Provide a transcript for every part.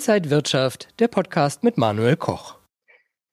Inside Wirtschaft, der Podcast mit Manuel Koch.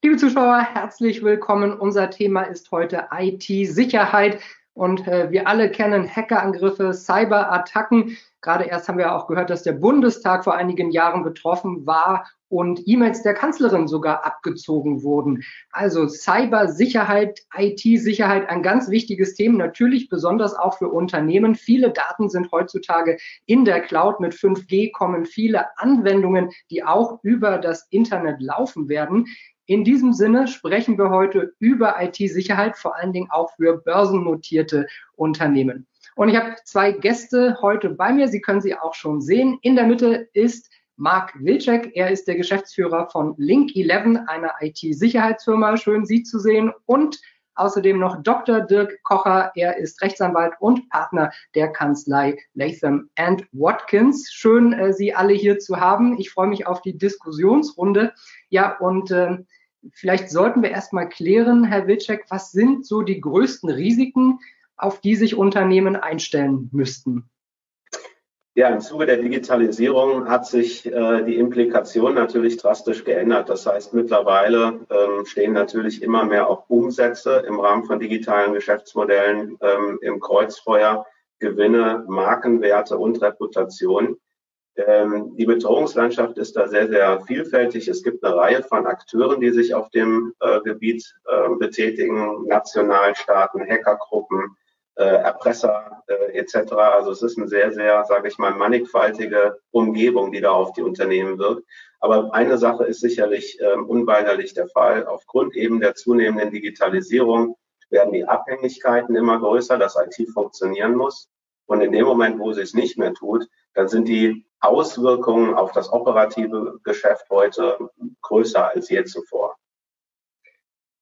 Liebe Zuschauer, herzlich willkommen. Unser Thema ist heute IT-Sicherheit. Und äh, wir alle kennen Hackerangriffe, Cyberattacken. Gerade erst haben wir auch gehört, dass der Bundestag vor einigen Jahren betroffen war und E-Mails der Kanzlerin sogar abgezogen wurden. Also Cybersicherheit, IT-Sicherheit, ein ganz wichtiges Thema, natürlich besonders auch für Unternehmen. Viele Daten sind heutzutage in der Cloud. Mit 5G kommen viele Anwendungen, die auch über das Internet laufen werden. In diesem Sinne sprechen wir heute über IT-Sicherheit, vor allen Dingen auch für börsennotierte Unternehmen. Und ich habe zwei Gäste heute bei mir. Sie können sie auch schon sehen. In der Mitte ist Marc Wilczek. Er ist der Geschäftsführer von Link11, einer IT-Sicherheitsfirma. Schön, Sie zu sehen. Und außerdem noch Dr. Dirk Kocher. Er ist Rechtsanwalt und Partner der Kanzlei Latham Watkins. Schön, äh, Sie alle hier zu haben. Ich freue mich auf die Diskussionsrunde. Ja, und äh, vielleicht sollten wir erstmal klären, Herr Wilczek, was sind so die größten Risiken, auf die sich Unternehmen einstellen müssten? Ja, im Zuge der Digitalisierung hat sich äh, die Implikation natürlich drastisch geändert. Das heißt, mittlerweile ähm, stehen natürlich immer mehr auch Umsätze im Rahmen von digitalen Geschäftsmodellen ähm, im Kreuzfeuer, Gewinne, Markenwerte und Reputation. Ähm, die Bedrohungslandschaft ist da sehr, sehr vielfältig. Es gibt eine Reihe von Akteuren, die sich auf dem äh, Gebiet äh, betätigen, Nationalstaaten, Hackergruppen, Erpresser äh, etc. Also es ist eine sehr, sehr, sage ich mal, mannigfaltige Umgebung, die da auf die Unternehmen wirkt. Aber eine Sache ist sicherlich ähm, unweigerlich der Fall. Aufgrund eben der zunehmenden Digitalisierung werden die Abhängigkeiten immer größer, dass IT funktionieren muss. Und in dem Moment, wo sie es nicht mehr tut, dann sind die Auswirkungen auf das operative Geschäft heute größer als je zuvor.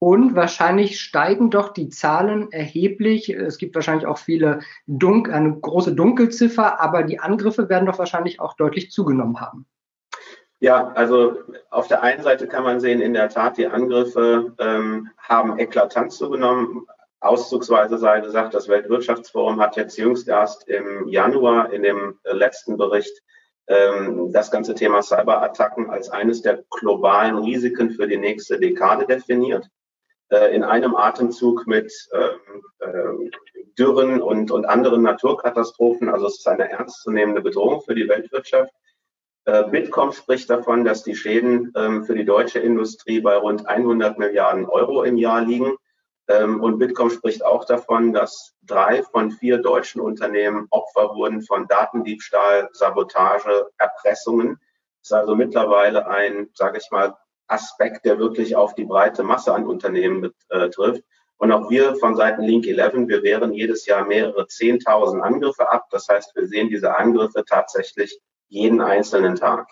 Und wahrscheinlich steigen doch die Zahlen erheblich. Es gibt wahrscheinlich auch viele Dun eine große Dunkelziffer, aber die Angriffe werden doch wahrscheinlich auch deutlich zugenommen haben. Ja, also auf der einen Seite kann man sehen, in der Tat, die Angriffe ähm, haben eklatant zugenommen. Auszugsweise sei gesagt, das Weltwirtschaftsforum hat jetzt jüngst erst im Januar in dem letzten Bericht ähm, das ganze Thema Cyberattacken als eines der globalen Risiken für die nächste Dekade definiert. Äh, in einem Atemzug mit ähm, äh, Dürren und, und anderen Naturkatastrophen. Also es ist eine ernstzunehmende Bedrohung für die Weltwirtschaft. Äh, Bitkom spricht davon, dass die Schäden ähm, für die deutsche Industrie bei rund 100 Milliarden Euro im Jahr liegen. Ähm, und Bitkom spricht auch davon, dass drei von vier deutschen Unternehmen Opfer wurden von Datendiebstahl, Sabotage, Erpressungen. Das ist also mittlerweile ein, sage ich mal, Aspekt, der wirklich auf die breite Masse an Unternehmen betrifft. Äh, und auch wir von Seiten Link 11, wir wehren jedes Jahr mehrere 10.000 Angriffe ab. Das heißt, wir sehen diese Angriffe tatsächlich jeden einzelnen Tag.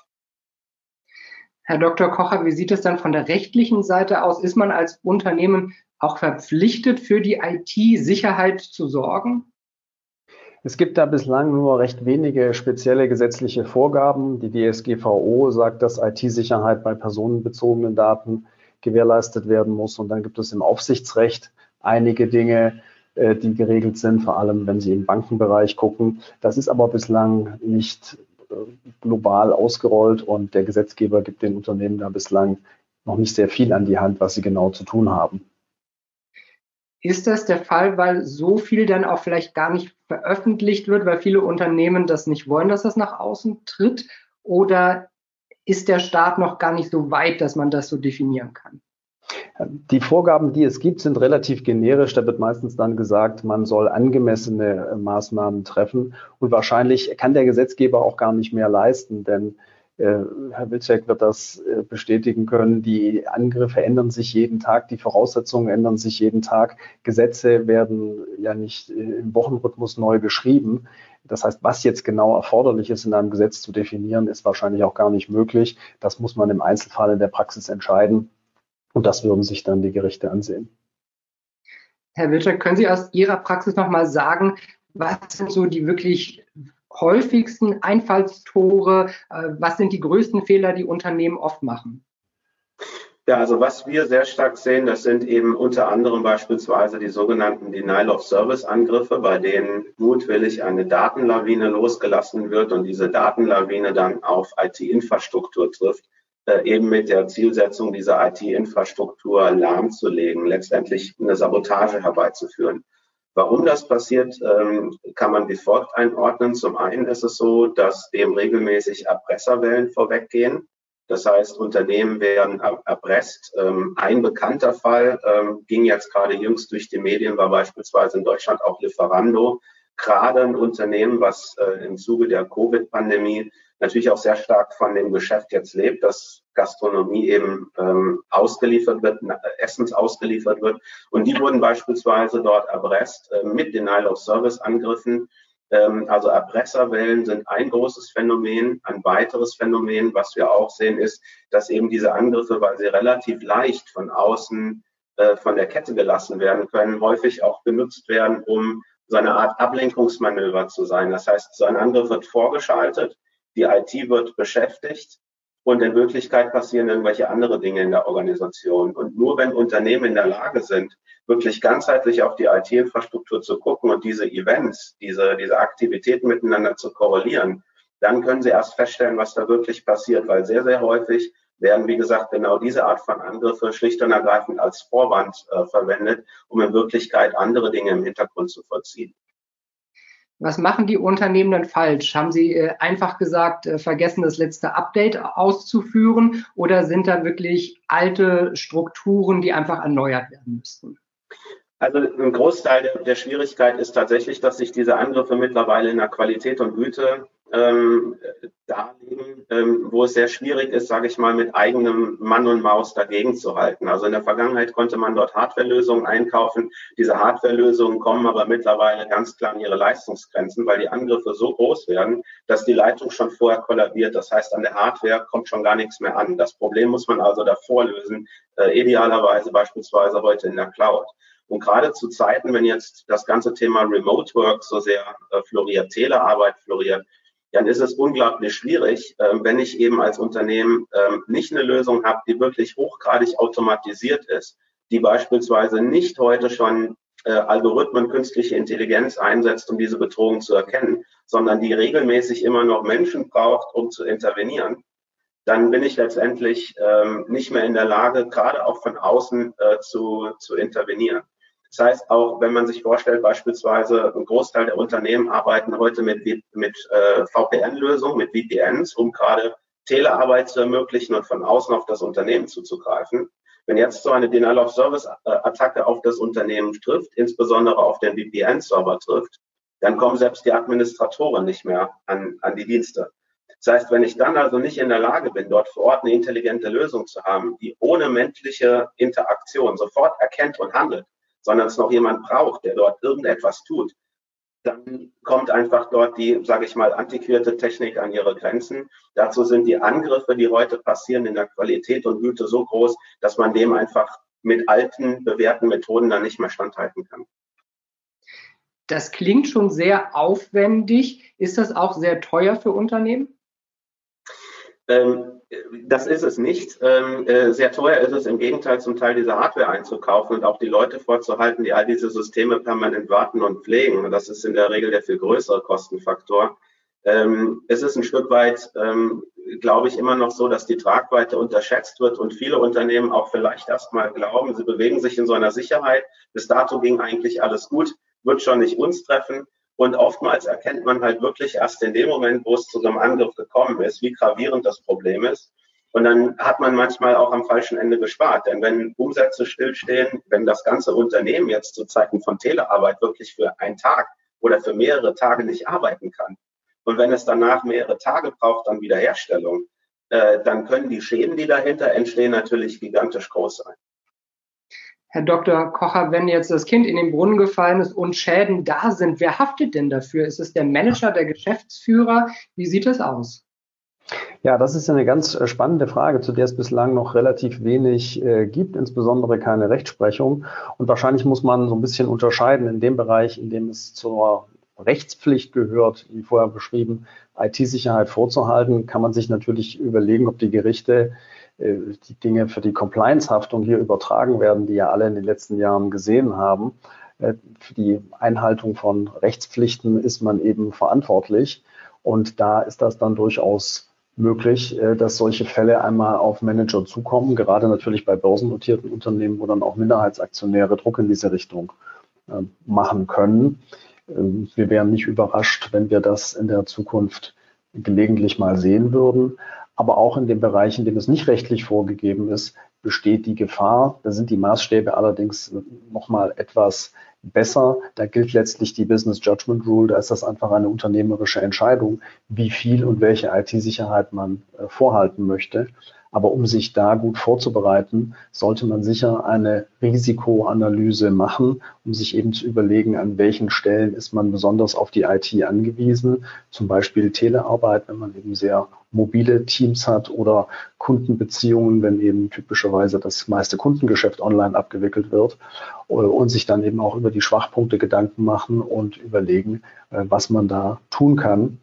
Herr Dr. Kocher, wie sieht es dann von der rechtlichen Seite aus? Ist man als Unternehmen auch verpflichtet, für die IT-Sicherheit zu sorgen? Es gibt da bislang nur recht wenige spezielle gesetzliche Vorgaben. Die DSGVO sagt, dass IT-Sicherheit bei personenbezogenen Daten gewährleistet werden muss. Und dann gibt es im Aufsichtsrecht einige Dinge, äh, die geregelt sind, vor allem wenn Sie im Bankenbereich gucken. Das ist aber bislang nicht äh, global ausgerollt und der Gesetzgeber gibt den Unternehmen da bislang noch nicht sehr viel an die Hand, was sie genau zu tun haben. Ist das der Fall, weil so viel dann auch vielleicht gar nicht veröffentlicht wird, weil viele Unternehmen das nicht wollen, dass das nach außen tritt? Oder ist der Staat noch gar nicht so weit, dass man das so definieren kann? Die Vorgaben, die es gibt, sind relativ generisch. Da wird meistens dann gesagt, man soll angemessene äh, Maßnahmen treffen. Und wahrscheinlich kann der Gesetzgeber auch gar nicht mehr leisten, denn Herr Wilczek wird das äh, bestätigen können. Die Angriffe ändern sich jeden Tag, die Voraussetzungen ändern sich jeden Tag. Gesetze werden ja nicht äh, im Wochenrhythmus neu geschrieben. Das heißt, was jetzt genau erforderlich ist, in einem Gesetz zu definieren, ist wahrscheinlich auch gar nicht möglich. Das muss man im Einzelfall in der Praxis entscheiden. Und das würden sich dann die Gerichte ansehen. Herr Wilczek, können Sie aus Ihrer Praxis nochmal sagen, was sind so die wirklich häufigsten Einfallstore? Äh, was sind die größten Fehler, die Unternehmen oft machen? Ja, also was wir sehr stark sehen, das sind eben unter anderem beispielsweise die sogenannten Denial-of-Service-Angriffe, bei denen mutwillig eine Datenlawine losgelassen wird und diese Datenlawine dann auf IT-Infrastruktur trifft, äh, eben mit der Zielsetzung, diese IT-Infrastruktur lahmzulegen, letztendlich eine Sabotage herbeizuführen. Warum das passiert, ähm, kann man wie folgt einordnen. Zum einen ist es so, dass dem regelmäßig Erpresserwellen vorweggehen. Das heißt, Unternehmen werden erpresst. Ähm, ein bekannter Fall ähm, ging jetzt gerade jüngst durch die Medien, war beispielsweise in Deutschland auch Lieferando. Gerade ein Unternehmen, was äh, im Zuge der Covid-Pandemie natürlich auch sehr stark von dem Geschäft jetzt lebt, dass Gastronomie eben ähm, ausgeliefert wird, Essens ausgeliefert wird. Und die wurden beispielsweise dort erpresst äh, mit Denial-of-Service-Angriffen ähm, also Erpresserwellen sind ein großes Phänomen. Ein weiteres Phänomen, was wir auch sehen, ist, dass eben diese Angriffe, weil sie relativ leicht von außen äh, von der Kette gelassen werden können, häufig auch benutzt werden, um so eine Art Ablenkungsmanöver zu sein. Das heißt, so ein Angriff wird vorgeschaltet, die IT wird beschäftigt und in Wirklichkeit passieren irgendwelche andere Dinge in der Organisation. Und nur wenn Unternehmen in der Lage sind, wirklich ganzheitlich auf die IT-Infrastruktur zu gucken und diese Events, diese, diese Aktivitäten miteinander zu korrelieren, dann können sie erst feststellen, was da wirklich passiert, weil sehr, sehr häufig werden, wie gesagt, genau diese Art von Angriffe schlicht und ergreifend als Vorwand äh, verwendet, um in Wirklichkeit andere Dinge im Hintergrund zu vollziehen. Was machen die Unternehmen dann falsch? Haben sie äh, einfach gesagt, äh, vergessen, das letzte Update auszuführen oder sind da wirklich alte Strukturen, die einfach erneuert werden müssten? Also ein Großteil der, der, Schwierigkeit ist tatsächlich, dass sich diese Angriffe mittlerweile in der Qualität und Güte ähm, darlegen, ähm, wo es sehr schwierig ist, sage ich mal, mit eigenem Mann und Maus dagegen zu halten. Also in der Vergangenheit konnte man dort Hardwarelösungen einkaufen. Diese Hardwarelösungen kommen aber mittlerweile ganz klar an ihre Leistungsgrenzen, weil die Angriffe so groß werden, dass die Leitung schon vorher kollabiert. Das heißt, an der Hardware kommt schon gar nichts mehr an. Das Problem muss man also davor lösen, äh, idealerweise beispielsweise heute in der Cloud. Und gerade zu Zeiten, wenn jetzt das ganze Thema Remote Work so sehr äh, floriert, Telearbeit floriert, dann ist es unglaublich schwierig, äh, wenn ich eben als Unternehmen äh, nicht eine Lösung habe, die wirklich hochgradig automatisiert ist, die beispielsweise nicht heute schon äh, Algorithmen, künstliche Intelligenz einsetzt, um diese Bedrohung zu erkennen, sondern die regelmäßig immer noch Menschen braucht, um zu intervenieren, dann bin ich letztendlich ähm, nicht mehr in der Lage, gerade auch von außen äh, zu, zu intervenieren. Das heißt, auch wenn man sich vorstellt, beispielsweise ein Großteil der Unternehmen arbeiten heute mit, mit äh, VPN-Lösungen, mit VPNs, um gerade Telearbeit zu ermöglichen und von außen auf das Unternehmen zuzugreifen. Wenn jetzt so eine Denial-of-Service-Attacke auf das Unternehmen trifft, insbesondere auf den VPN-Server trifft, dann kommen selbst die Administratoren nicht mehr an, an die Dienste. Das heißt, wenn ich dann also nicht in der Lage bin, dort vor Ort eine intelligente Lösung zu haben, die ohne menschliche Interaktion sofort erkennt und handelt, sondern es noch jemand braucht, der dort irgendetwas tut, dann kommt einfach dort die, sage ich mal, antiquierte Technik an ihre Grenzen. Dazu sind die Angriffe, die heute passieren, in der Qualität und Güte so groß, dass man dem einfach mit alten, bewährten Methoden dann nicht mehr standhalten kann. Das klingt schon sehr aufwendig. Ist das auch sehr teuer für Unternehmen? Ähm, das ist es nicht. Ähm, äh, sehr teuer ist es im Gegenteil zum Teil diese Hardware einzukaufen und auch die Leute vorzuhalten, die all diese Systeme permanent warten und pflegen. Und das ist in der Regel der viel größere Kostenfaktor. Ähm, es ist ein Stück weit, ähm, glaube ich, immer noch so, dass die Tragweite unterschätzt wird und viele Unternehmen auch vielleicht erstmal glauben, sie bewegen sich in so einer Sicherheit. Bis dato ging eigentlich alles gut, wird schon nicht uns treffen. Und oftmals erkennt man halt wirklich erst in dem Moment, wo es zu so einem Angriff gekommen ist, wie gravierend das Problem ist. Und dann hat man manchmal auch am falschen Ende gespart. Denn wenn Umsätze stillstehen, wenn das ganze Unternehmen jetzt zu Zeiten von Telearbeit wirklich für einen Tag oder für mehrere Tage nicht arbeiten kann, und wenn es danach mehrere Tage braucht, dann Wiederherstellung, äh, dann können die Schäden, die dahinter entstehen, natürlich gigantisch groß sein. Herr Dr. Kocher, wenn jetzt das Kind in den Brunnen gefallen ist und Schäden da sind, wer haftet denn dafür? Ist es der Manager, der Geschäftsführer? Wie sieht es aus? Ja, das ist eine ganz äh, spannende Frage, zu der es bislang noch relativ wenig äh, gibt, insbesondere keine Rechtsprechung. Und wahrscheinlich muss man so ein bisschen unterscheiden in dem Bereich, in dem es zur Rechtspflicht gehört, wie vorher beschrieben, IT-Sicherheit vorzuhalten, kann man sich natürlich überlegen, ob die Gerichte die Dinge für die Compliance-Haftung hier übertragen werden, die ja alle in den letzten Jahren gesehen haben. Äh, für die Einhaltung von Rechtspflichten ist man eben verantwortlich. Und da ist das dann durchaus möglich, äh, dass solche Fälle einmal auf Manager zukommen, gerade natürlich bei börsennotierten Unternehmen, wo dann auch Minderheitsaktionäre Druck in diese Richtung machen können. Ähm, wir wären nicht überrascht, wenn wir das in der Zukunft gelegentlich mal sehen würden. Aber auch in den Bereichen, in denen es nicht rechtlich vorgegeben ist, besteht die Gefahr. Da sind die Maßstäbe allerdings nochmal etwas besser. Da gilt letztlich die Business Judgment Rule. Da ist das einfach eine unternehmerische Entscheidung, wie viel und welche IT-Sicherheit man äh, vorhalten möchte. Aber um sich da gut vorzubereiten, sollte man sicher eine Risikoanalyse machen, um sich eben zu überlegen, an welchen Stellen ist man besonders auf die IT angewiesen. Zum Beispiel Telearbeit, wenn man eben sehr mobile Teams hat oder Kundenbeziehungen, wenn eben typischerweise das meiste Kundengeschäft online abgewickelt wird und sich dann eben auch über die Schwachpunkte Gedanken machen und überlegen, äh, was man da tun kann.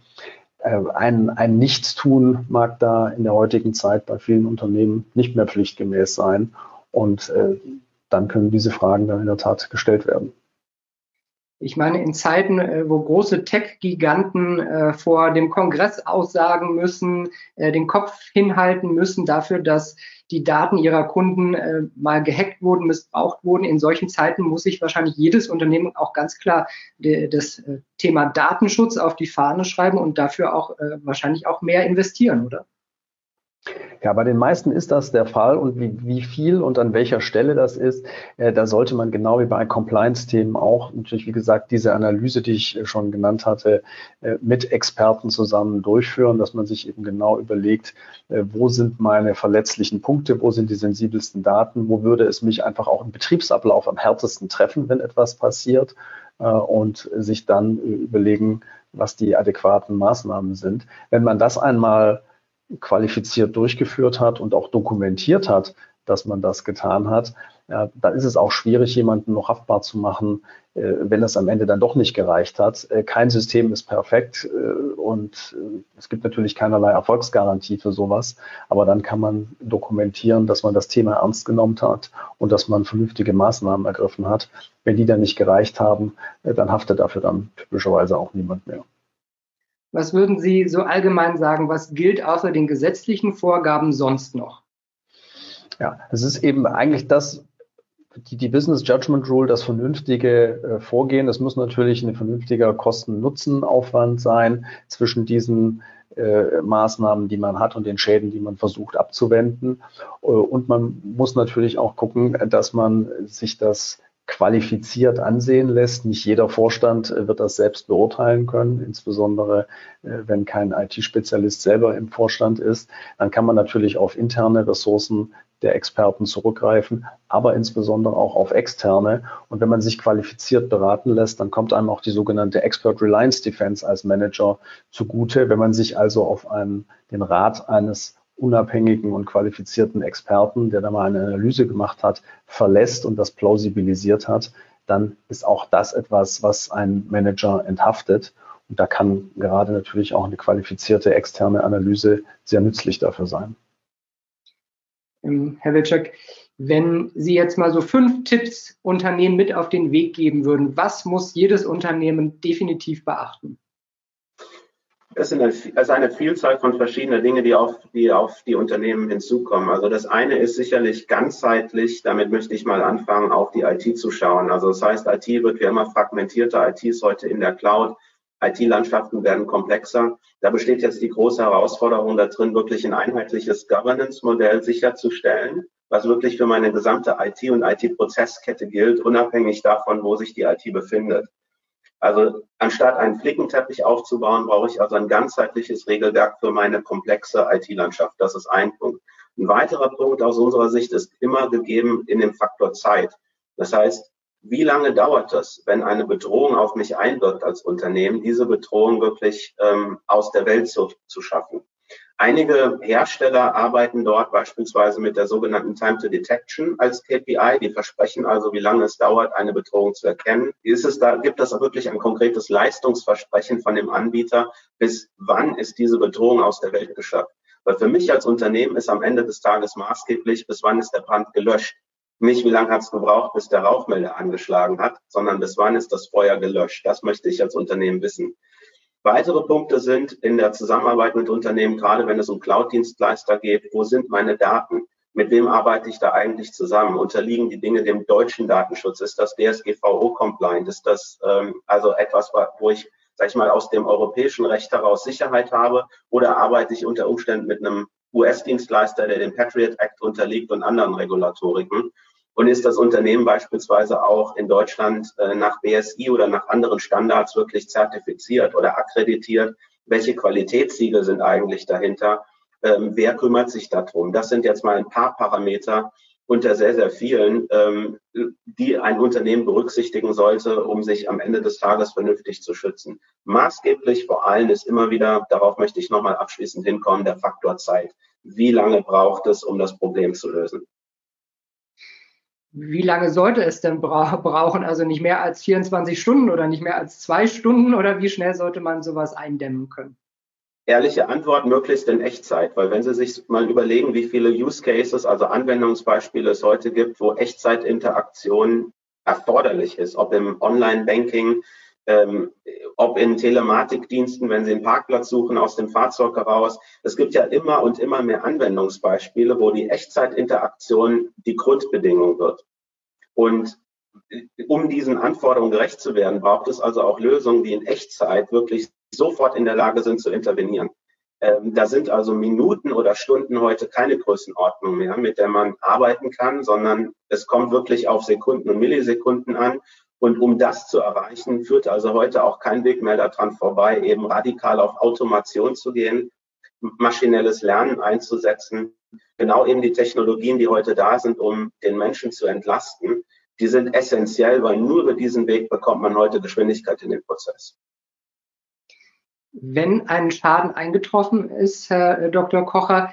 Äh, ein, ein Nichtstun mag da in der heutigen Zeit bei vielen Unternehmen nicht mehr pflichtgemäß sein. Und äh, dann können diese Fragen dann in der Tat gestellt werden. Ich meine, in Zeiten, äh, wo große Tech-Giganten äh, vor dem Kongress aussagen müssen, äh, den Kopf hinhalten müssen dafür, dass die Daten ihrer Kunden mal gehackt wurden, missbraucht wurden. In solchen Zeiten muss sich wahrscheinlich jedes Unternehmen auch ganz klar das Thema Datenschutz auf die Fahne schreiben und dafür auch wahrscheinlich auch mehr investieren, oder? Ja, bei den meisten ist das der Fall und wie, wie viel und an welcher Stelle das ist, äh, da sollte man genau wie bei Compliance-Themen auch natürlich, wie gesagt, diese Analyse, die ich schon genannt hatte, äh, mit Experten zusammen durchführen, dass man sich eben genau überlegt, äh, wo sind meine verletzlichen Punkte, wo sind die sensibelsten Daten, wo würde es mich einfach auch im Betriebsablauf am härtesten treffen, wenn etwas passiert äh, und sich dann überlegen, was die adäquaten Maßnahmen sind. Wenn man das einmal qualifiziert durchgeführt hat und auch dokumentiert hat, dass man das getan hat, ja, dann ist es auch schwierig, jemanden noch haftbar zu machen, äh, wenn es am Ende dann doch nicht gereicht hat. Äh, kein System ist perfekt äh, und äh, es gibt natürlich keinerlei Erfolgsgarantie für sowas, aber dann kann man dokumentieren, dass man das Thema ernst genommen hat und dass man vernünftige Maßnahmen ergriffen hat. Wenn die dann nicht gereicht haben, äh, dann haftet dafür dann typischerweise auch niemand mehr. Was würden Sie so allgemein sagen, was gilt außer den gesetzlichen Vorgaben sonst noch? Ja, es ist eben eigentlich das, die, die Business Judgment Rule, das vernünftige äh, Vorgehen. Das muss natürlich ein vernünftiger Kosten-Nutzen-Aufwand sein zwischen diesen äh, Maßnahmen, die man hat und den Schäden, die man versucht abzuwenden. Äh, und man muss natürlich auch gucken, dass man sich das qualifiziert ansehen lässt. Nicht jeder Vorstand äh, wird das selbst beurteilen können, insbesondere äh, wenn kein IT-Spezialist selber im Vorstand ist. Dann kann man natürlich auf interne Ressourcen der Experten zurückgreifen, aber insbesondere auch auf externe. Und wenn man sich qualifiziert beraten lässt, dann kommt einem auch die sogenannte Expert Reliance Defense als Manager zugute. Wenn man sich also auf einen, den Rat eines unabhängigen und qualifizierten Experten, der da mal eine Analyse gemacht hat, verlässt und das plausibilisiert hat, dann ist auch das etwas, was ein Manager enthaftet. Und da kann gerade natürlich auch eine qualifizierte externe Analyse sehr nützlich dafür sein. Ähm, Herr Wilczek, wenn Sie jetzt mal so fünf Tipps Unternehmen mit auf den Weg geben würden, was muss jedes Unternehmen definitiv beachten? Es sind eine, also eine Vielzahl von verschiedenen Dingen, die auf, die auf die Unternehmen hinzukommen. Also das eine ist sicherlich ganzheitlich, damit möchte ich mal anfangen, auf die IT zu schauen. Also das heißt, IT wird wie immer fragmentierter, IT ist heute in der Cloud, IT-Landschaften werden komplexer. Da besteht jetzt die große Herausforderung da drin, wirklich ein einheitliches Governance-Modell sicherzustellen, was wirklich für meine gesamte IT- und IT-Prozesskette gilt, unabhängig davon, wo sich die IT befindet. Also anstatt einen Flickenteppich aufzubauen, brauche ich also ein ganzheitliches Regelwerk für meine komplexe IT-Landschaft. Das ist ein Punkt. Ein weiterer Punkt aus unserer Sicht ist immer gegeben in dem Faktor Zeit. Das heißt, wie lange dauert es, wenn eine Bedrohung auf mich einwirkt als Unternehmen, diese Bedrohung wirklich ähm, aus der Welt zu, zu schaffen? Einige Hersteller arbeiten dort beispielsweise mit der sogenannten Time to Detection als KPI. Die versprechen also, wie lange es dauert, eine Bedrohung zu erkennen. Ist es da, gibt es wirklich ein konkretes Leistungsversprechen von dem Anbieter, bis wann ist diese Bedrohung aus der Welt geschafft? Weil für mich als Unternehmen ist am Ende des Tages maßgeblich, bis wann ist der Brand gelöscht. Nicht, wie lange hat es gebraucht, bis der Rauchmelder angeschlagen hat, sondern bis wann ist das Feuer gelöscht. Das möchte ich als Unternehmen wissen. Weitere Punkte sind in der Zusammenarbeit mit Unternehmen, gerade wenn es um Cloud-Dienstleister geht, wo sind meine Daten? Mit wem arbeite ich da eigentlich zusammen? Unterliegen die Dinge dem deutschen Datenschutz? Ist das DSGVO-compliant? Ist das ähm, also etwas, wo ich, sag ich mal, aus dem europäischen Recht heraus Sicherheit habe? Oder arbeite ich unter Umständen mit einem US-Dienstleister, der dem Patriot Act unterliegt und anderen Regulatoriken? Und ist das Unternehmen beispielsweise auch in Deutschland äh, nach BSI oder nach anderen Standards wirklich zertifiziert oder akkreditiert? Welche Qualitätssiegel sind eigentlich dahinter? Ähm, wer kümmert sich darum? Das sind jetzt mal ein paar Parameter unter sehr, sehr vielen, ähm, die ein Unternehmen berücksichtigen sollte, um sich am Ende des Tages vernünftig zu schützen. Maßgeblich vor allem ist immer wieder, darauf möchte ich nochmal abschließend hinkommen, der Faktor Zeit. Wie lange braucht es, um das Problem zu lösen? Wie lange sollte es denn bra brauchen? Also nicht mehr als 24 Stunden oder nicht mehr als zwei Stunden oder wie schnell sollte man sowas eindämmen können? Ehrliche Antwort möglichst in Echtzeit, weil wenn Sie sich mal überlegen, wie viele Use Cases, also Anwendungsbeispiele es heute gibt, wo Echtzeitinteraktion erforderlich ist, ob im Online-Banking, ähm, ob in Telematikdiensten, wenn Sie einen Parkplatz suchen aus dem Fahrzeug heraus. Es gibt ja immer und immer mehr Anwendungsbeispiele, wo die Echtzeitinteraktion die Grundbedingung wird. Und um diesen Anforderungen gerecht zu werden, braucht es also auch Lösungen, die in Echtzeit wirklich sofort in der Lage sind zu intervenieren. Ähm, da sind also Minuten oder Stunden heute keine Größenordnung mehr, mit der man arbeiten kann, sondern es kommt wirklich auf Sekunden und Millisekunden an. Und um das zu erreichen, führt also heute auch kein Weg mehr daran vorbei, eben radikal auf Automation zu gehen, maschinelles Lernen einzusetzen. Genau eben die Technologien, die heute da sind, um den Menschen zu entlasten, die sind essentiell, weil nur über diesen Weg bekommt man heute Geschwindigkeit in den Prozess. Wenn ein Schaden eingetroffen ist, Herr Dr. Kocher,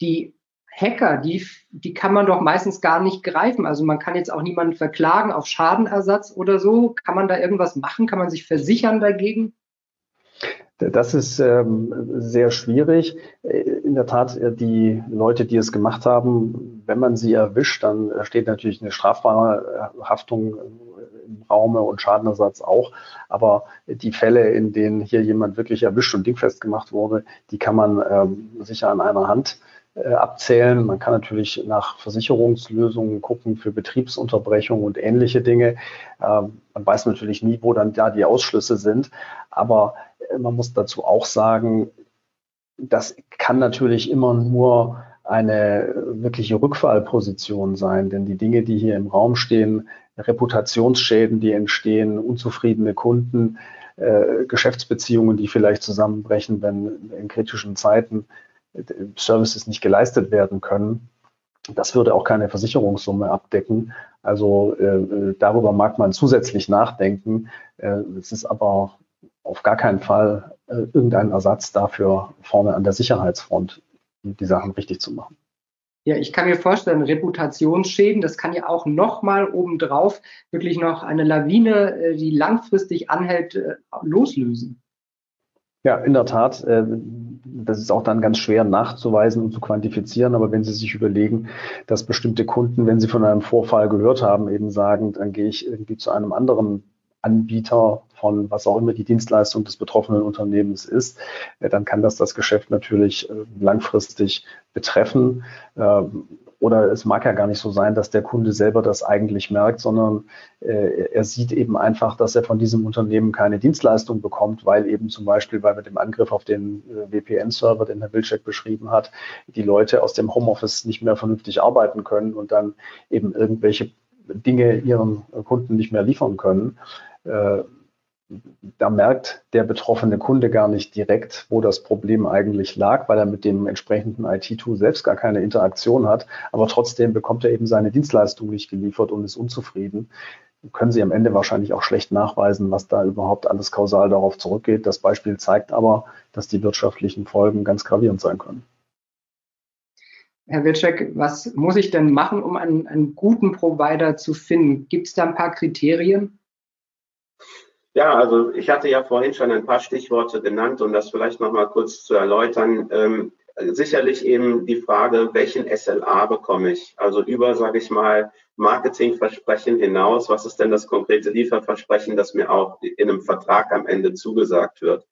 die Hacker, die, die kann man doch meistens gar nicht greifen. Also man kann jetzt auch niemanden verklagen auf Schadenersatz oder so. Kann man da irgendwas machen? Kann man sich versichern dagegen? Das ist ähm, sehr schwierig. In der Tat, äh, die Leute, die es gemacht haben, wenn man sie erwischt, dann steht natürlich eine strafbare Haftung im Raume und Schadenersatz auch. Aber die Fälle, in denen hier jemand wirklich erwischt und dingfest gemacht wurde, die kann man ähm, sicher an einer Hand abzählen. Man kann natürlich nach Versicherungslösungen gucken für Betriebsunterbrechung und ähnliche Dinge. Ähm, man weiß natürlich nie, wo dann da die Ausschlüsse sind. Aber äh, man muss dazu auch sagen, das kann natürlich immer nur eine wirkliche Rückfallposition sein, denn die Dinge, die hier im Raum stehen, Reputationsschäden, die entstehen, unzufriedene Kunden, äh, Geschäftsbeziehungen, die vielleicht zusammenbrechen, wenn in kritischen Zeiten Services nicht geleistet werden können. Das würde auch keine Versicherungssumme abdecken. Also äh, darüber mag man zusätzlich nachdenken. Äh, es ist aber auf gar keinen Fall äh, irgendein Ersatz dafür, vorne an der Sicherheitsfront die Sachen richtig zu machen. Ja, ich kann mir vorstellen, Reputationsschäden, das kann ja auch nochmal obendrauf wirklich noch eine Lawine, äh, die langfristig anhält, äh, loslösen. Ja, in der Tat. Äh, das ist auch dann ganz schwer nachzuweisen und zu quantifizieren. Aber wenn Sie sich überlegen, dass bestimmte Kunden, wenn sie von einem Vorfall gehört haben, eben sagen, dann gehe ich irgendwie zu einem anderen Anbieter von was auch immer die Dienstleistung des betroffenen Unternehmens ist, äh, dann kann das das Geschäft natürlich äh, langfristig betreffen. Oder es mag ja gar nicht so sein, dass der Kunde selber das eigentlich merkt, sondern äh, er sieht eben einfach, dass er von diesem Unternehmen keine Dienstleistung bekommt, weil eben zum Beispiel bei dem Angriff auf den äh, VPN-Server, den Herr Wilczek beschrieben hat, die Leute aus dem Homeoffice nicht mehr vernünftig arbeiten können und dann eben irgendwelche Dinge ihren Kunden nicht mehr liefern können. Äh, da merkt der betroffene Kunde gar nicht direkt, wo das Problem eigentlich lag, weil er mit dem entsprechenden IT-Tool selbst gar keine Interaktion hat. Aber trotzdem bekommt er eben seine Dienstleistung nicht geliefert und ist unzufrieden. Können Sie am Ende wahrscheinlich auch schlecht nachweisen, was da überhaupt alles kausal darauf zurückgeht. Das Beispiel zeigt aber, dass die wirtschaftlichen Folgen ganz gravierend sein können. Herr Wilczek, was muss ich denn machen, um einen, einen guten Provider zu finden? Gibt es da ein paar Kriterien? Ja, also ich hatte ja vorhin schon ein paar Stichworte genannt, um das vielleicht nochmal kurz zu erläutern. Ähm, sicherlich eben die Frage, welchen SLA bekomme ich? Also über, sage ich mal, Marketingversprechen hinaus, was ist denn das konkrete Lieferversprechen, das mir auch in einem Vertrag am Ende zugesagt wird?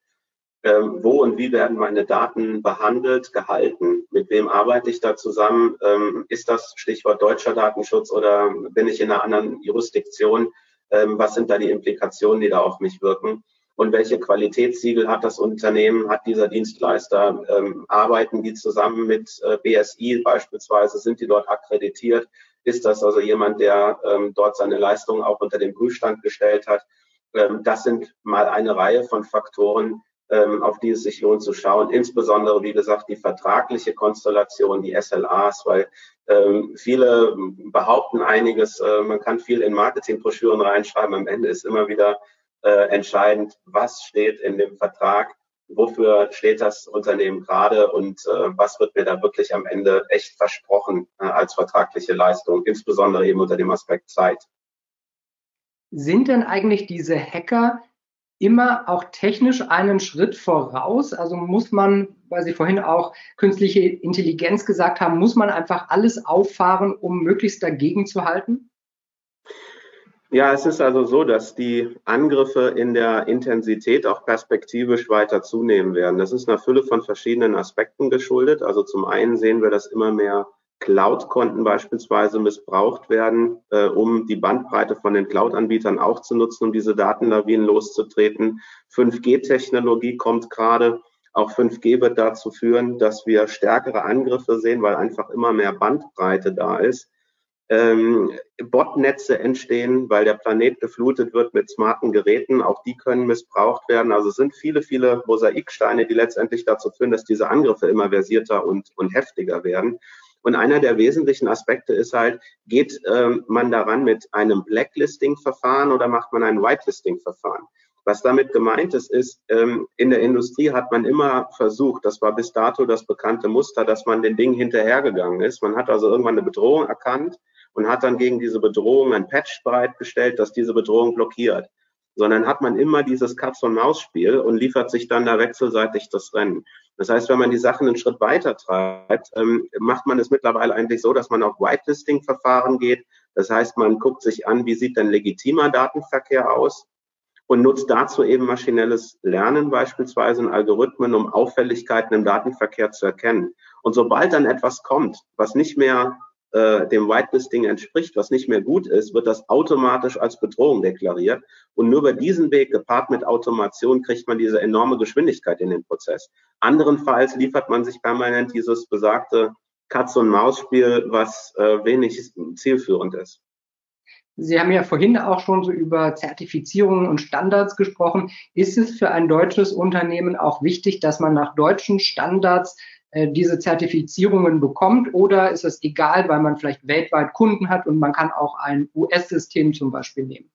Ähm, wo und wie werden meine Daten behandelt, gehalten? Mit wem arbeite ich da zusammen? Ähm, ist das Stichwort deutscher Datenschutz oder bin ich in einer anderen Jurisdiktion? Ähm, was sind da die Implikationen, die da auf mich wirken? Und welche Qualitätssiegel hat das Unternehmen, hat dieser Dienstleister? Ähm, arbeiten die zusammen mit äh, BSI beispielsweise? Sind die dort akkreditiert? Ist das also jemand, der ähm, dort seine Leistungen auch unter den Prüfstand gestellt hat? Ähm, das sind mal eine Reihe von Faktoren, auf die es sich lohnt zu schauen. Insbesondere, wie gesagt, die vertragliche Konstellation, die SLAs, weil ähm, viele behaupten einiges, äh, man kann viel in Marketingbroschüren reinschreiben. Am Ende ist immer wieder äh, entscheidend, was steht in dem Vertrag, wofür steht das Unternehmen gerade und äh, was wird mir da wirklich am Ende echt versprochen äh, als vertragliche Leistung, insbesondere eben unter dem Aspekt Zeit. Sind denn eigentlich diese Hacker immer auch technisch einen Schritt voraus? Also muss man, weil Sie vorhin auch künstliche Intelligenz gesagt haben, muss man einfach alles auffahren, um möglichst dagegen zu halten? Ja, es ist also so, dass die Angriffe in der Intensität auch perspektivisch weiter zunehmen werden. Das ist einer Fülle von verschiedenen Aspekten geschuldet. Also zum einen sehen wir, dass immer mehr Cloud-Konten beispielsweise missbraucht werden, äh, um die Bandbreite von den Cloud-Anbietern auch zu nutzen, um diese Datenlawinen loszutreten. 5G-Technologie kommt gerade. Auch 5G wird dazu führen, dass wir stärkere Angriffe sehen, weil einfach immer mehr Bandbreite da ist. Ähm, Botnetze entstehen, weil der Planet geflutet wird mit smarten Geräten. Auch die können missbraucht werden. Also es sind viele, viele Mosaiksteine, die letztendlich dazu führen, dass diese Angriffe immer versierter und, und heftiger werden. Und einer der wesentlichen Aspekte ist halt, geht ähm, man daran mit einem Blacklisting-Verfahren oder macht man ein Whitelisting-Verfahren? Was damit gemeint ist, ist, ähm, in der Industrie hat man immer versucht, das war bis dato das bekannte Muster, dass man den Dingen hinterhergegangen ist. Man hat also irgendwann eine Bedrohung erkannt und hat dann gegen diese Bedrohung ein Patch bereitgestellt, das diese Bedrohung blockiert sondern hat man immer dieses Katz-und-Maus-Spiel und liefert sich dann da wechselseitig das Rennen. Das heißt, wenn man die Sachen einen Schritt weiter treibt, ähm, macht man es mittlerweile eigentlich so, dass man auf Whitelisting-Verfahren geht. Das heißt, man guckt sich an, wie sieht denn legitimer Datenverkehr aus und nutzt dazu eben maschinelles Lernen beispielsweise und Algorithmen, um Auffälligkeiten im Datenverkehr zu erkennen. Und sobald dann etwas kommt, was nicht mehr äh, dem Whitelisting entspricht, was nicht mehr gut ist, wird das automatisch als Bedrohung deklariert. Und nur über diesen Weg, gepaart mit Automation, kriegt man diese enorme Geschwindigkeit in den Prozess. Anderenfalls liefert man sich permanent dieses besagte Katz-und-Maus-Spiel, was äh, wenig zielführend ist. Sie haben ja vorhin auch schon so über Zertifizierungen und Standards gesprochen. Ist es für ein deutsches Unternehmen auch wichtig, dass man nach deutschen Standards diese Zertifizierungen bekommt oder ist es egal, weil man vielleicht weltweit Kunden hat und man kann auch ein US-System zum Beispiel nehmen?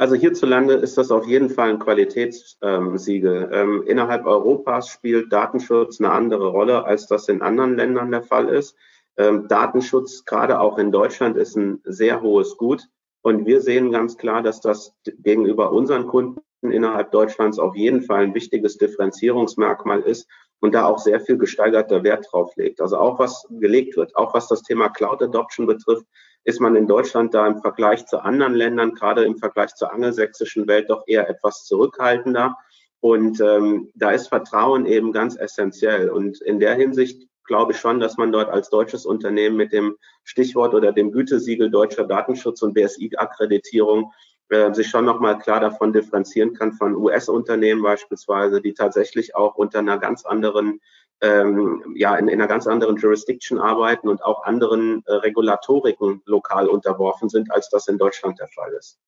Also hierzulande ist das auf jeden Fall ein Qualitätssiegel. Ähm, innerhalb Europas spielt Datenschutz eine andere Rolle, als das in anderen Ländern der Fall ist. Ähm, Datenschutz, gerade auch in Deutschland, ist ein sehr hohes Gut. Und wir sehen ganz klar, dass das gegenüber unseren Kunden innerhalb Deutschlands auf jeden Fall ein wichtiges Differenzierungsmerkmal ist und da auch sehr viel gesteigerter Wert drauf legt. Also auch was gelegt wird, auch was das Thema Cloud Adoption betrifft, ist man in Deutschland da im Vergleich zu anderen Ländern, gerade im Vergleich zur angelsächsischen Welt, doch eher etwas zurückhaltender. Und ähm, da ist Vertrauen eben ganz essentiell. Und in der Hinsicht glaube ich schon, dass man dort als deutsches Unternehmen mit dem Stichwort oder dem Gütesiegel deutscher Datenschutz und BSI-Akkreditierung äh, sich schon nochmal klar davon differenzieren kann von US-Unternehmen beispielsweise, die tatsächlich auch unter einer ganz anderen, ähm, ja, in, in, einer ganz anderen Jurisdiction arbeiten und auch anderen äh, Regulatoriken lokal unterworfen sind, als das in Deutschland der Fall ist.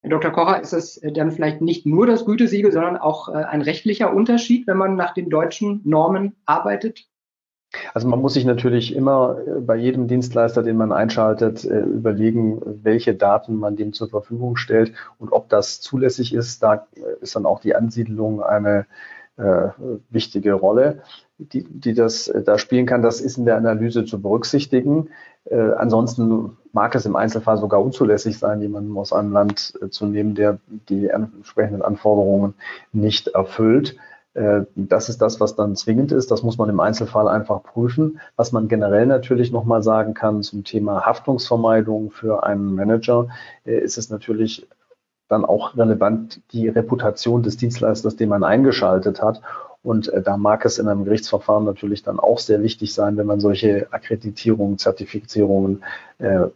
Herr Dr. Kocher, ist es dann vielleicht nicht nur das Gütesiegel, sondern auch äh, ein rechtlicher Unterschied, wenn man nach den deutschen Normen arbeitet? Also man muss sich natürlich immer äh, bei jedem Dienstleister, den man einschaltet, äh, überlegen, welche Daten man dem zur Verfügung stellt und ob das zulässig ist. Da äh, ist dann auch die Ansiedlung eine äh, wichtige Rolle, die, die das da spielen kann. Das ist in der Analyse zu berücksichtigen. Äh, ansonsten mag es im Einzelfall sogar unzulässig sein, jemanden aus einem Land zu nehmen, der die entsprechenden Anforderungen nicht erfüllt. Äh, das ist das, was dann zwingend ist. Das muss man im Einzelfall einfach prüfen. Was man generell natürlich nochmal sagen kann zum Thema Haftungsvermeidung für einen Manager, äh, ist es natürlich dann auch relevant die Reputation des Dienstleisters, den man eingeschaltet hat. Und äh, da mag es in einem Gerichtsverfahren natürlich dann auch sehr wichtig sein, wenn man solche Akkreditierungen, Zertifizierungen äh,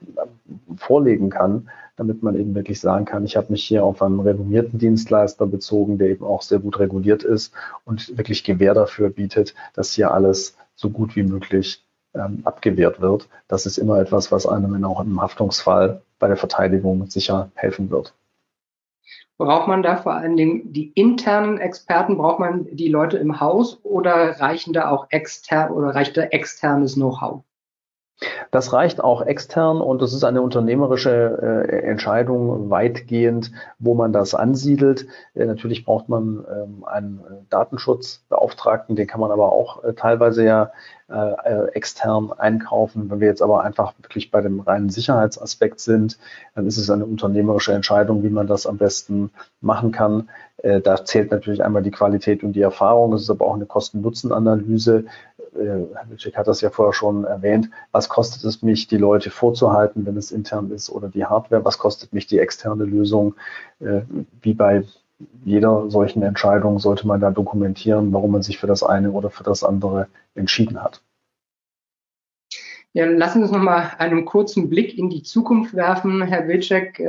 vorlegen kann, damit man eben wirklich sagen kann, ich habe mich hier auf einen renommierten Dienstleister bezogen, der eben auch sehr gut reguliert ist und wirklich Gewähr dafür bietet, dass hier alles so gut wie möglich ähm, abgewehrt wird. Das ist immer etwas, was einem auch im Haftungsfall bei der Verteidigung sicher helfen wird. Braucht man da vor allen Dingen die internen Experten? Braucht man die Leute im Haus oder reichen da auch extern oder reicht da externes Know-how? Das reicht auch extern und das ist eine unternehmerische äh, Entscheidung weitgehend, wo man das ansiedelt. Äh, natürlich braucht man ähm, einen Datenschutzbeauftragten, den kann man aber auch äh, teilweise ja äh, äh, extern einkaufen. Wenn wir jetzt aber einfach wirklich bei dem reinen Sicherheitsaspekt sind, dann ist es eine unternehmerische Entscheidung, wie man das am besten machen kann. Äh, da zählt natürlich einmal die Qualität und die Erfahrung. Es ist aber auch eine Kosten-Nutzen-Analyse. Äh, Herr Wilczek hat das ja vorher schon erwähnt. Was kostet es mich, die Leute vorzuhalten, wenn es intern ist oder die Hardware? Was kostet mich die externe Lösung? Äh, wie bei jeder solchen Entscheidung sollte man da dokumentieren, warum man sich für das eine oder für das andere entschieden hat. Ja, lassen Sie uns noch mal einen kurzen Blick in die Zukunft werfen, Herr Wilczek.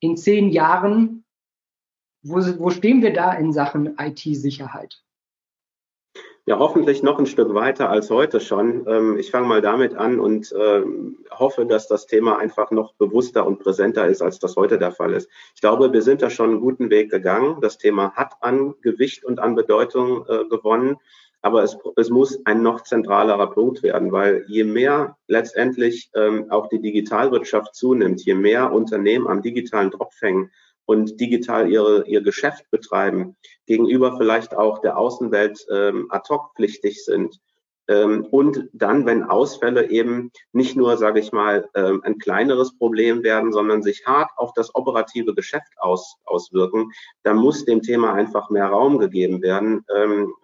In zehn Jahren wo, wo stehen wir da in Sachen IT-Sicherheit? Ja, hoffentlich noch ein Stück weiter als heute schon. Ähm, ich fange mal damit an und ähm, hoffe, dass das Thema einfach noch bewusster und präsenter ist, als das heute der Fall ist. Ich glaube, wir sind da schon einen guten Weg gegangen. Das Thema hat an Gewicht und an Bedeutung äh, gewonnen. Aber es, es muss ein noch zentralerer Punkt werden, weil je mehr letztendlich ähm, auch die Digitalwirtschaft zunimmt, je mehr Unternehmen am digitalen Tropf hängen, und digital ihre, ihr Geschäft betreiben, gegenüber vielleicht auch der Außenwelt ähm, ad hoc pflichtig sind. Ähm, und dann, wenn Ausfälle eben nicht nur, sage ich mal, ähm, ein kleineres Problem werden, sondern sich hart auf das operative Geschäft aus, auswirken, dann muss dem Thema einfach mehr Raum gegeben werden. Ähm,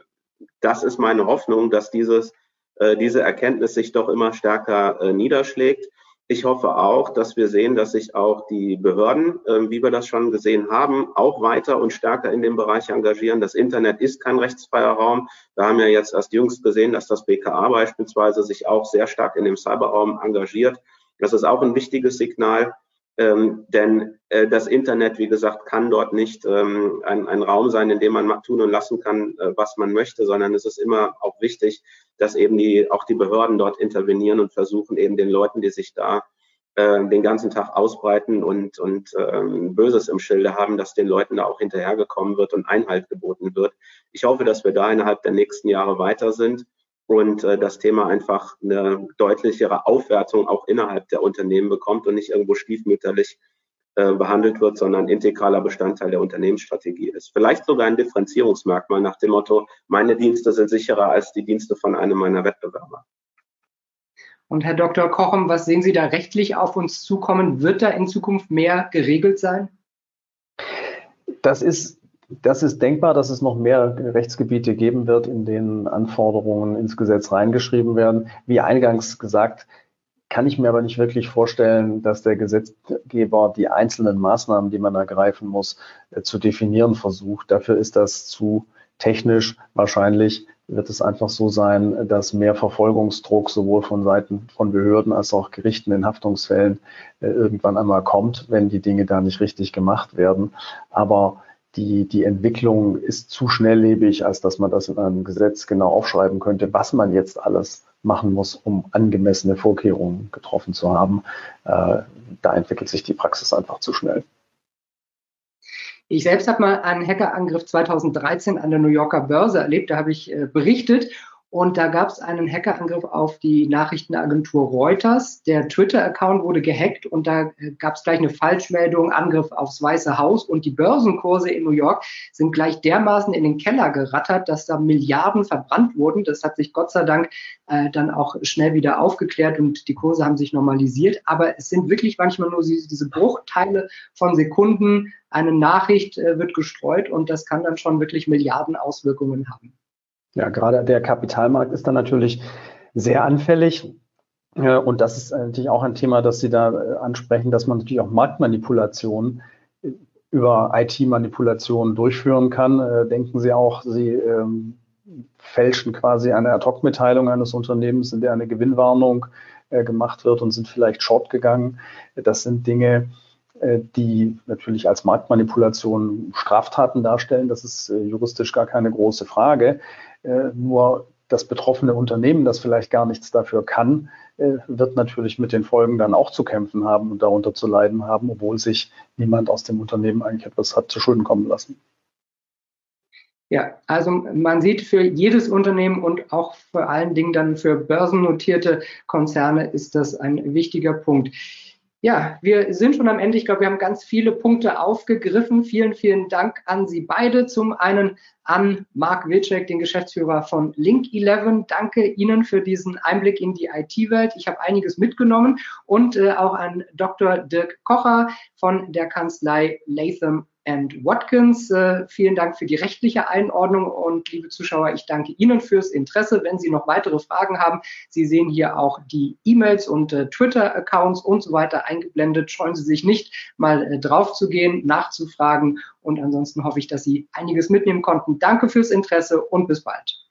das ist meine Hoffnung, dass dieses, äh, diese Erkenntnis sich doch immer stärker äh, niederschlägt. Ich hoffe auch, dass wir sehen, dass sich auch die Behörden, äh, wie wir das schon gesehen haben, auch weiter und stärker in dem Bereich engagieren. Das Internet ist kein rechtsfreier Raum. Wir haben ja jetzt erst jüngst gesehen, dass das BKA beispielsweise sich auch sehr stark in dem Cyberraum engagiert. Das ist auch ein wichtiges Signal. Ähm, denn äh, das Internet, wie gesagt, kann dort nicht ähm, ein, ein, Raum sein, in dem man tun und lassen kann, äh, was man möchte, sondern es ist immer auch wichtig, dass eben die, auch die Behörden dort intervenieren und versuchen eben den Leuten, die sich da äh, den ganzen Tag ausbreiten und, und ähm, Böses im Schilde haben, dass den Leuten da auch hinterhergekommen wird und Einhalt geboten wird. Ich hoffe, dass wir da innerhalb der nächsten Jahre weiter sind und äh, das Thema einfach eine deutlichere Aufwertung auch innerhalb der Unternehmen bekommt und nicht irgendwo stiefmütterlich äh, behandelt wird, sondern integraler Bestandteil der Unternehmensstrategie ist. Vielleicht sogar ein Differenzierungsmerkmal nach dem Motto, meine Dienste sind sicherer als die Dienste von einem meiner Wettbewerber. Und Herr Dr. Kochem, was sehen Sie da rechtlich auf uns zukommen? Wird da in Zukunft mehr geregelt sein? Das ist das ist denkbar, dass es noch mehr Rechtsgebiete geben wird, in denen Anforderungen ins Gesetz reingeschrieben werden. Wie eingangs gesagt, kann ich mir aber nicht wirklich vorstellen, dass der Gesetzgeber die einzelnen Maßnahmen, die man ergreifen muss, äh, zu definieren versucht. Dafür ist das zu technisch. Wahrscheinlich wird es einfach so sein, dass mehr Verfolgungsdruck sowohl von Seiten von Behörden als auch Gerichten in Haftungsfällen äh, irgendwann einmal kommt, wenn die Dinge da nicht richtig gemacht werden. Aber die, die Entwicklung ist zu schnelllebig, als dass man das in einem Gesetz genau aufschreiben könnte, was man jetzt alles machen muss, um angemessene Vorkehrungen getroffen zu haben. Äh, da entwickelt sich die Praxis einfach zu schnell. Ich selbst habe mal einen Hackerangriff 2013 an der New Yorker Börse erlebt. Da habe ich äh, berichtet Und da gab es einen Hackerangriff auf die Nachrichtenagentur Reuters. Der Twitter-Account wurde gehackt und da äh, gab es gleich eine Falschmeldung, Angriff aufs Weiße Haus. Und die Börsenkurse in New York sind gleich dermaßen in den Keller gerattert, dass da Milliarden verbrannt wurden. Das hat sich Gott sei Dank äh, dann auch schnell wieder aufgeklärt und die Kurse haben sich normalisiert. Aber es sind wirklich manchmal nur diese Bruchteile von Sekunden. Eine Nachricht äh, wird gestreut und das kann dann schon wirklich Milliarden Auswirkungen haben. Ja, gerade der Kapitalmarkt ist dann natürlich sehr anfällig. Und das ist natürlich auch ein Thema, das Sie da äh, ansprechen, dass man natürlich auch Marktmanipulationen äh, über IT-Manipulationen durchführen kann. Äh, denken Sie auch, Sie ähm, fälschen quasi eine Ad-Hoc-Mitteilung eines Unternehmens, in der eine Gewinnwarnung gemacht wird und sind vielleicht short gegangen. Das sind Dinge, die natürlich als Marktmanipulation Straftaten darstellen. Das ist juristisch gar keine große Frage. Äh, nur das betroffene Unternehmen, das vielleicht gar nichts dafür kann, äh, wird natürlich mit den Folgen dann auch zu kämpfen haben und darunter zu leiden haben, obwohl sich niemand aus dem Unternehmen eigentlich etwas hat zu Schulden kommen lassen. Ja, also man sieht für jedes Unternehmen und auch vor allen Dingen dann für börsennotierte Konzerne ist das ein wichtiger Punkt. Ja, wir sind schon am Ende. Ich glaube, wir haben ganz viele Punkte aufgegriffen. Vielen, vielen Dank an Sie beide. Zum einen an Marc Wilczek, den Geschäftsführer von Link11. Danke Ihnen für diesen Einblick in die IT-Welt. Ich habe einiges mitgenommen und äh, auch an Dr. Dirk Kocher von der Kanzlei Latham and Watkins. Äh, vielen Dank für die rechtliche Einordnung und liebe Zuschauer, ich danke Ihnen fürs Interesse. Wenn Sie noch weitere Fragen haben, Sie sehen hier auch die E-Mails und äh, Twitter-Accounts und so weiter eingeblendet. Scheuen Sie sich nicht, mal äh, drauf zu gehen, nachzufragen und ansonsten hoffe ich, dass Sie einiges mitnehmen konnten. Danke fürs Interesse und bis bald.